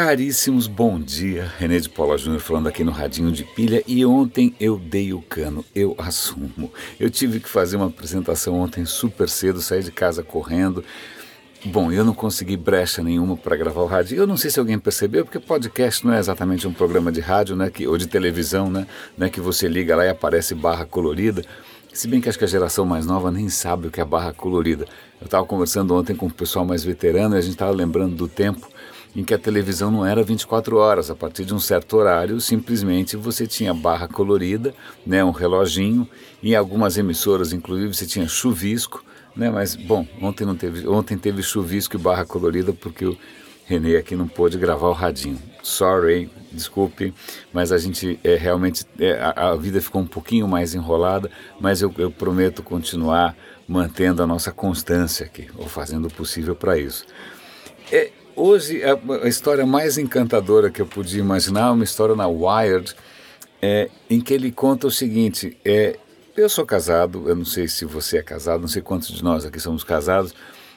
Caríssimos, bom dia. René de Paula Júnior falando aqui no Radinho de Pilha. E ontem eu dei o cano, eu assumo. Eu tive que fazer uma apresentação ontem super cedo, saí de casa correndo. Bom, eu não consegui brecha nenhuma para gravar o rádio. Eu não sei se alguém percebeu, porque podcast não é exatamente um programa de rádio, né, que, ou de televisão, né, né, que você liga lá e aparece barra colorida. Se bem que acho que a geração mais nova nem sabe o que é barra colorida. Eu estava conversando ontem com o pessoal mais veterano e a gente estava lembrando do tempo em que a televisão não era 24 horas. A partir de um certo horário, simplesmente você tinha barra colorida, né, um reloginho, em algumas emissoras, inclusive, você tinha chuvisco, né, mas, bom, ontem, não teve, ontem teve chuvisco e barra colorida porque o Renê aqui não pôde gravar o radinho. Sorry, desculpe, mas a gente é, realmente, é, a, a, vida ficou um pouquinho mais enrolada, mas eu, eu prometo continuar mantendo a nossa constância aqui, ou fazendo o possível para isso. É, hoje, a, a, história mais encantadora que eu podia imaginar é uma história na Wired, é, em que ele conta o seguinte: é, eu sou casado, eu não sei se você é casado, não sei quantos de nós aqui somos casados,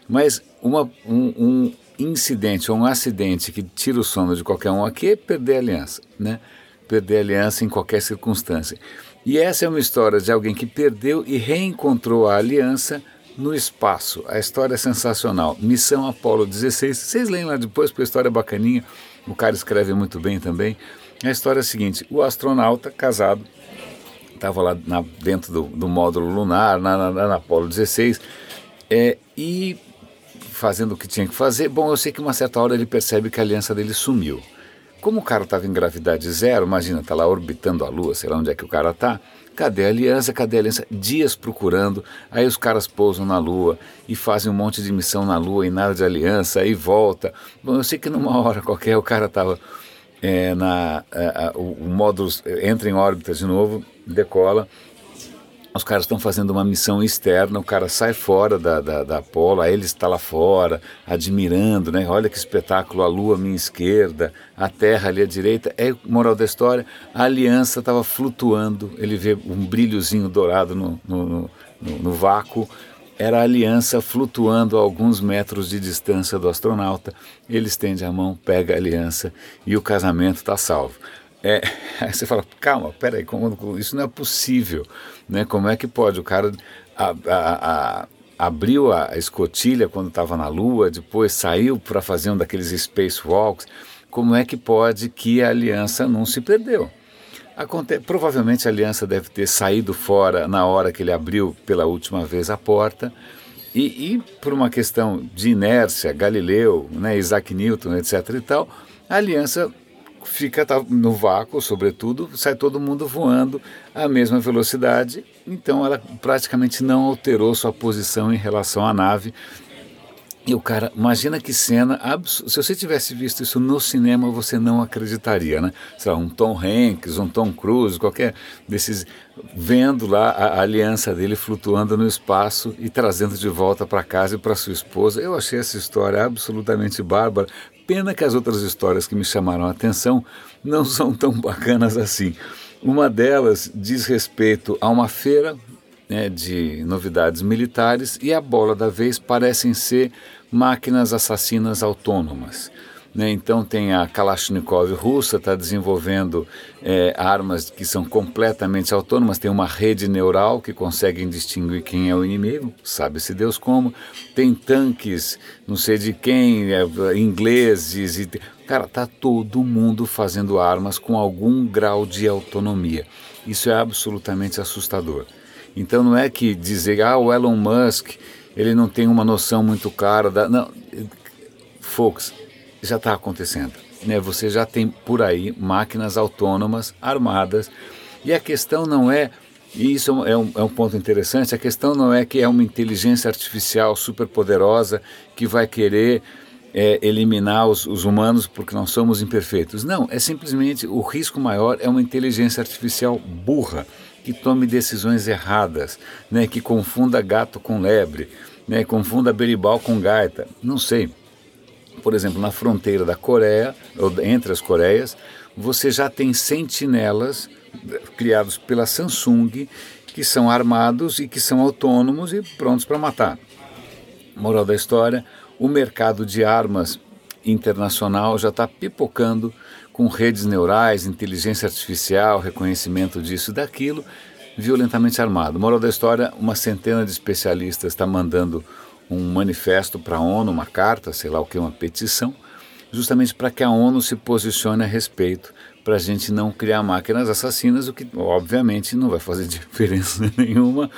mas uma, um, um incidente ou um acidente que tira o sono de qualquer um aqui é perder a aliança, né? Perder a aliança em qualquer circunstância. E essa é uma história de alguém que perdeu e reencontrou a aliança no espaço. A história é sensacional. Missão Apolo 16. Vocês leem lá depois, porque a história é bacaninha. O cara escreve muito bem também. A história é a seguinte: o astronauta casado estava lá na, dentro do, do, módulo lunar, na, na, na Apolo 16, é, e fazendo o que tinha que fazer. Bom, eu sei que uma certa hora ele percebe que a aliança dele sumiu. Como o cara estava em gravidade zero, imagina, está lá orbitando a Lua, sei lá onde é que o cara está Cadê a aliança? Cadê a aliança? Dias procurando. Aí os caras pousam na Lua e fazem um monte de missão na Lua e nada de aliança, aí volta. Bom, eu sei que numa hora qualquer o cara estava é, na. A, a, o, o módulo entra em órbita de novo, decola os caras estão fazendo uma missão externa, o cara sai fora da, da, da Apolo, aí ele está lá fora, admirando, né? Olha que espetáculo, a lua à minha esquerda, a terra ali à direita. É moral da história, a aliança estava flutuando, ele vê um brilhozinho dourado no, no, no, no vácuo, era a aliança flutuando a alguns metros de distância do astronauta. Ele estende a mão, pega a aliança e o casamento está salvo. É, aí você fala, calma, peraí, como, isso não é possível, né? Como é que pode? O cara a, a, a, abriu a escotilha quando estava na Lua, depois saiu para fazer um daqueles spacewalks. Como é que pode que a aliança não se perdeu? Aconte provavelmente a aliança deve ter saído fora na hora que ele abriu pela última vez a porta. E, e por uma questão de inércia, Galileu, né, Isaac Newton, etc. e tal, a aliança fica tá, no vácuo, sobretudo, sai todo mundo voando à mesma velocidade, então ela praticamente não alterou sua posição em relação à nave. E o cara, imagina que cena, se você tivesse visto isso no cinema, você não acreditaria, né? Sei lá, um Tom Hanks, um Tom Cruise, qualquer desses, vendo lá a, a aliança dele flutuando no espaço e trazendo de volta para casa e para sua esposa. Eu achei essa história absolutamente bárbara, Pena que as outras histórias que me chamaram a atenção não são tão bacanas assim. Uma delas diz respeito a uma feira né, de novidades militares e a bola da vez parecem ser máquinas assassinas autônomas. Né? Então tem a Kalashnikov russa, está desenvolvendo é, armas que são completamente autônomas, tem uma rede neural que consegue distinguir quem é o inimigo, sabe-se Deus como. Tem tanques, não sei de quem, é, ingleses. E, cara, tá todo mundo fazendo armas com algum grau de autonomia. Isso é absolutamente assustador. Então não é que dizer, ah, o Elon Musk, ele não tem uma noção muito clara da... Não, folks, já está acontecendo. Né? Você já tem por aí máquinas autônomas armadas e a questão não é e isso é um, é um ponto interessante. A questão não é que é uma inteligência artificial super poderosa que vai querer é, eliminar os, os, humanos porque nós somos imperfeitos. Não, é simplesmente o risco maior é uma inteligência artificial burra que tome decisões erradas, né, que confunda gato com lebre, né, confunda beribal com gaita. Não sei por exemplo, na fronteira da Coreia, ou entre as Coreias, você já tem sentinelas criados pela Samsung que são armados e que são autônomos e prontos para matar. Moral da história: o mercado de armas internacional já está pipocando com redes neurais, inteligência artificial, reconhecimento disso e daquilo, violentamente armado. Moral da história: uma centena de especialistas está mandando um manifesto para a ONU, uma carta, sei lá o que, uma petição, justamente para que a ONU se posicione a respeito, para a gente não criar máquinas assassinas, o que obviamente não vai fazer diferença nenhuma,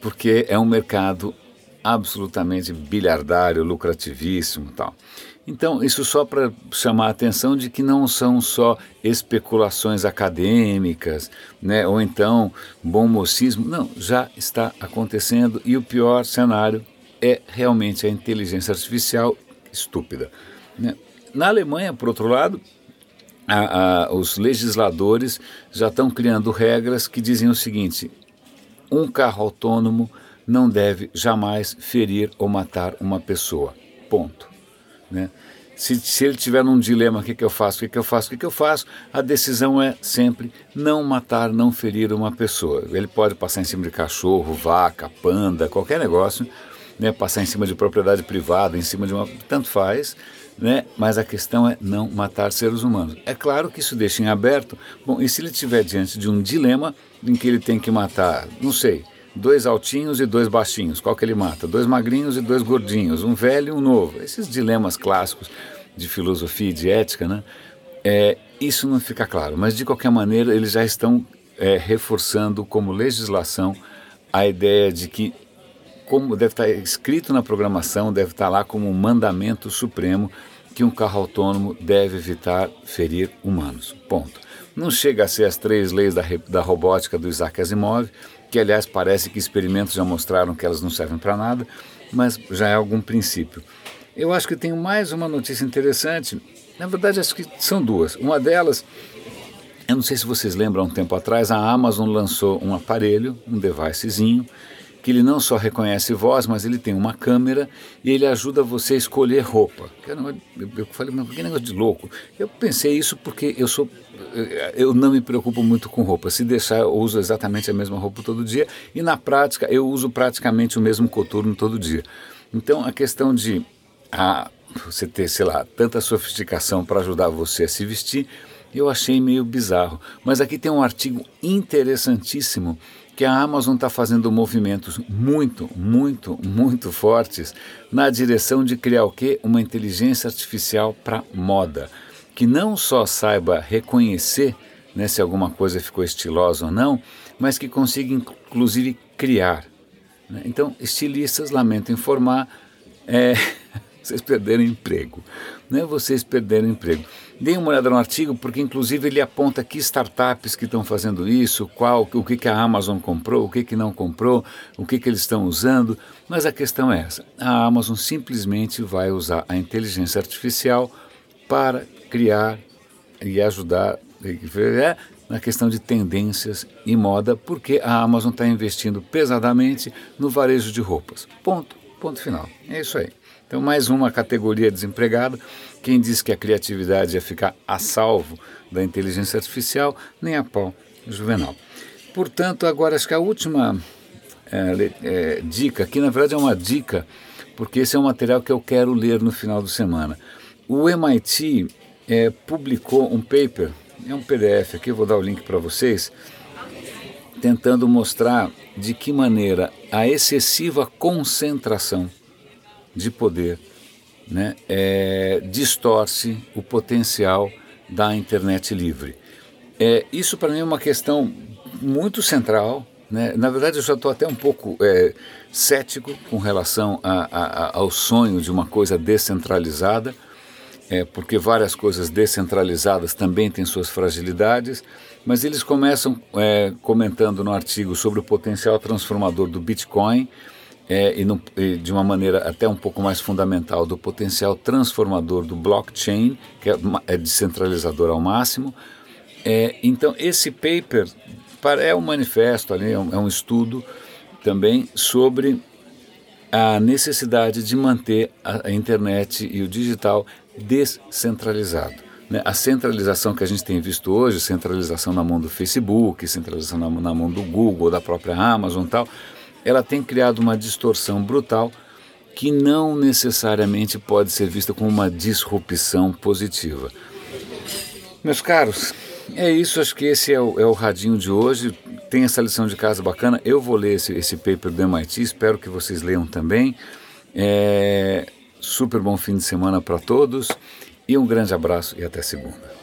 porque é um mercado absolutamente bilhardário, lucrativíssimo tal. Então, isso só para chamar a atenção de que não são só especulações acadêmicas, né, ou então bom mocismo. Não, já está acontecendo e o pior cenário é realmente a inteligência artificial estúpida. Né? Na Alemanha, por outro lado, a, a, os legisladores já estão criando regras que dizem o seguinte: um carro autônomo não deve jamais ferir ou matar uma pessoa. Ponto. Né? Se, se, ele tiver num dilema, o que, que eu faço, o que, que eu faço, o que, que eu faço, a decisão é sempre não matar, não ferir uma pessoa. Ele pode passar em cima de cachorro, vaca, panda, qualquer negócio, né, passar em cima de propriedade privada, em cima de uma. tanto faz, né, mas a questão é não matar seres humanos. É claro que isso deixa em aberto. Bom, e se ele estiver diante de um dilema em que ele tem que matar, não sei, dois altinhos e dois baixinhos, qual que ele mata? Dois magrinhos e dois gordinhos, um velho e um novo. Esses dilemas clássicos de filosofia e de ética, né? É, isso não fica claro, mas de qualquer maneira eles já estão é, reforçando como legislação a ideia de que como deve estar escrito na programação, deve estar lá como um mandamento supremo que um carro autônomo deve evitar ferir humanos. Ponto. Não chega a ser as três leis da, da robótica do Isaac Asimov, que aliás parece que experimentos já mostraram que elas não servem para nada, mas já é algum princípio. Eu acho que tenho mais uma notícia interessante. Na verdade, acho que são duas. Uma delas, eu não sei se vocês lembram, um tempo atrás, a Amazon lançou um aparelho, um devicezinho, que ele não só reconhece voz, mas ele tem uma câmera e ele ajuda você a escolher roupa. Eu falei, mas que negócio de louco. Eu pensei isso porque eu sou eu não me preocupo muito com roupa. Se deixar, eu uso exatamente a mesma roupa todo dia e na prática eu uso praticamente o mesmo coturno todo dia. Então a questão de ah, você ter, sei lá, tanta sofisticação para ajudar você a se vestir, eu achei meio bizarro. Mas aqui tem um artigo interessantíssimo que a Amazon está fazendo movimentos muito, muito, muito fortes na direção de criar o quê? Uma inteligência artificial para moda, que não só saiba reconhecer né, se alguma coisa ficou estilosa ou não, mas que consiga inclusive criar. Né? Então, estilistas, lamento informar, é, vocês perderam emprego. Não é vocês perderam emprego. Deem uma olhada no artigo, porque inclusive ele aponta que startups que estão fazendo isso, qual, o que, que a Amazon comprou, o que, que não comprou, o que, que eles estão usando. Mas a questão é essa: a Amazon simplesmente vai usar a inteligência artificial para criar e ajudar é, na questão de tendências e moda, porque a Amazon está investindo pesadamente no varejo de roupas. Ponto. Ponto final. É isso aí. Então, mais uma categoria desempregada. Quem diz que a criatividade ia ficar a salvo da inteligência artificial, nem a pau, juvenal. Portanto, agora acho que a última é, é, dica, que na verdade é uma dica, porque esse é um material que eu quero ler no final de semana. O MIT é, publicou um paper, é um PDF aqui, eu vou dar o link para vocês, tentando mostrar de que maneira a excessiva concentração de poder né, é, distorce o potencial da internet livre. É, isso para mim é uma questão muito central. Né? Na verdade, eu já estou até um pouco é, cético com relação a, a, ao sonho de uma coisa descentralizada, é, porque várias coisas descentralizadas também têm suas fragilidades, mas eles começam é, comentando no artigo sobre o potencial transformador do Bitcoin é, e, no, e, de uma maneira até um pouco mais fundamental do potencial transformador do blockchain, que é, é descentralizador ao máximo. É, então, esse paper é um manifesto ali, é um, é um estudo também sobre a necessidade de manter a, a internet e o digital descentralizado. Né? A centralização que a gente tem visto hoje, centralização na mão do Facebook, centralização na, na mão do Google, da própria Amazon tal, ela tem criado uma distorção brutal que não necessariamente pode ser vista como uma disrupção positiva. Meus caros, é isso, acho que esse é o, é o radinho de hoje. Tem essa lição de casa bacana. Eu vou ler esse, esse paper do MIT, espero que vocês leiam também. É, super bom fim de semana para todos e um grande abraço e até segunda.